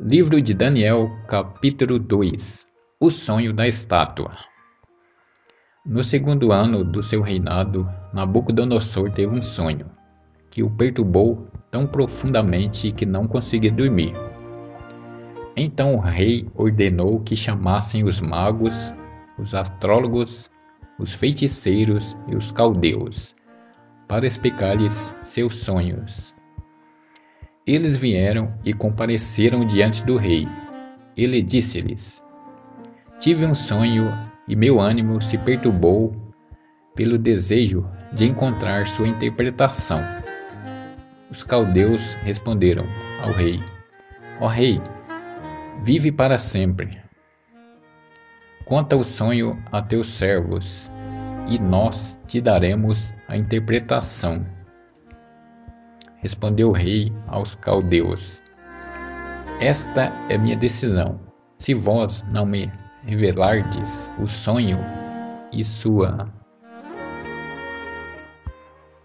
Livro de Daniel, capítulo 2 O sonho da estátua. No segundo ano do seu reinado, Nabucodonosor teve um sonho que o perturbou tão profundamente que não conseguia dormir. Então o rei ordenou que chamassem os magos, os astrólogos, os feiticeiros e os caldeus para explicar-lhes seus sonhos. Eles vieram e compareceram diante do rei. Ele disse-lhes: Tive um sonho e meu ânimo se perturbou pelo desejo de encontrar sua interpretação. Os caldeus responderam ao rei: Ó rei, vive para sempre. Conta o sonho a teus servos, e nós te daremos a interpretação. Respondeu o rei aos caldeus: Esta é minha decisão. Se vós não me revelardes o sonho e sua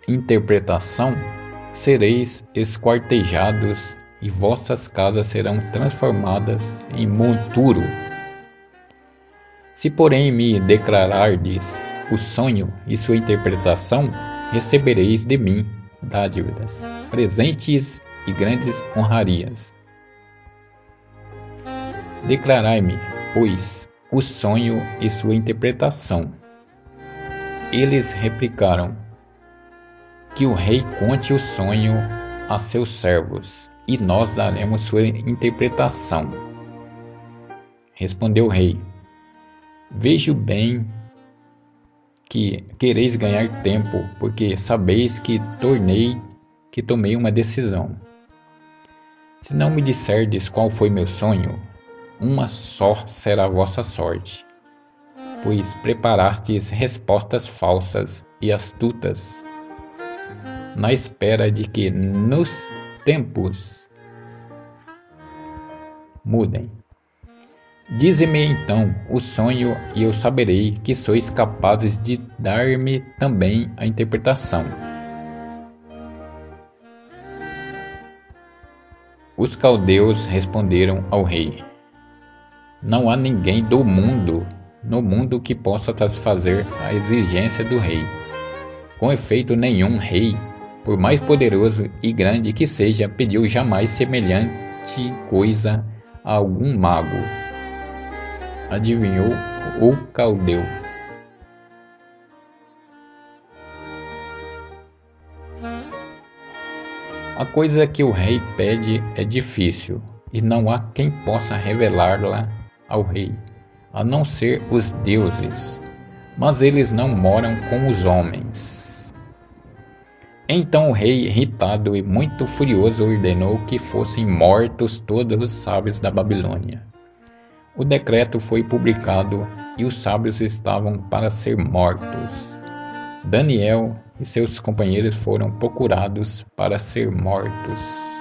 interpretação, sereis esquartejados e vossas casas serão transformadas em monturo. Se, porém, me declarardes o sonho e sua interpretação, recebereis de mim dádivas, presentes e grandes honrarias. Declarai-me, pois, o sonho e sua interpretação. Eles replicaram: Que o rei conte o sonho a seus servos, e nós daremos sua interpretação. Respondeu o rei: Vejo bem que quereis ganhar tempo, porque sabeis que tornei que tomei uma decisão. Se não me disserdes qual foi meu sonho, uma só será a vossa sorte, pois preparastes respostas falsas e astutas, na espera de que nos tempos mudem. Dize-me então o sonho, e eu saberei que sois capazes de dar-me também a interpretação. Os caldeus responderam ao rei: Não há ninguém do mundo, no mundo que possa satisfazer a exigência do rei. Com efeito, nenhum rei, por mais poderoso e grande que seja, pediu jamais semelhante coisa a algum mago adivinhou o caldeu. A coisa que o rei pede é difícil, e não há quem possa revelá-la ao rei, a não ser os deuses, mas eles não moram com os homens. Então o rei, irritado e muito furioso, ordenou que fossem mortos todos os sábios da Babilônia. O decreto foi publicado e os sábios estavam para ser mortos. Daniel e seus companheiros foram procurados para ser mortos.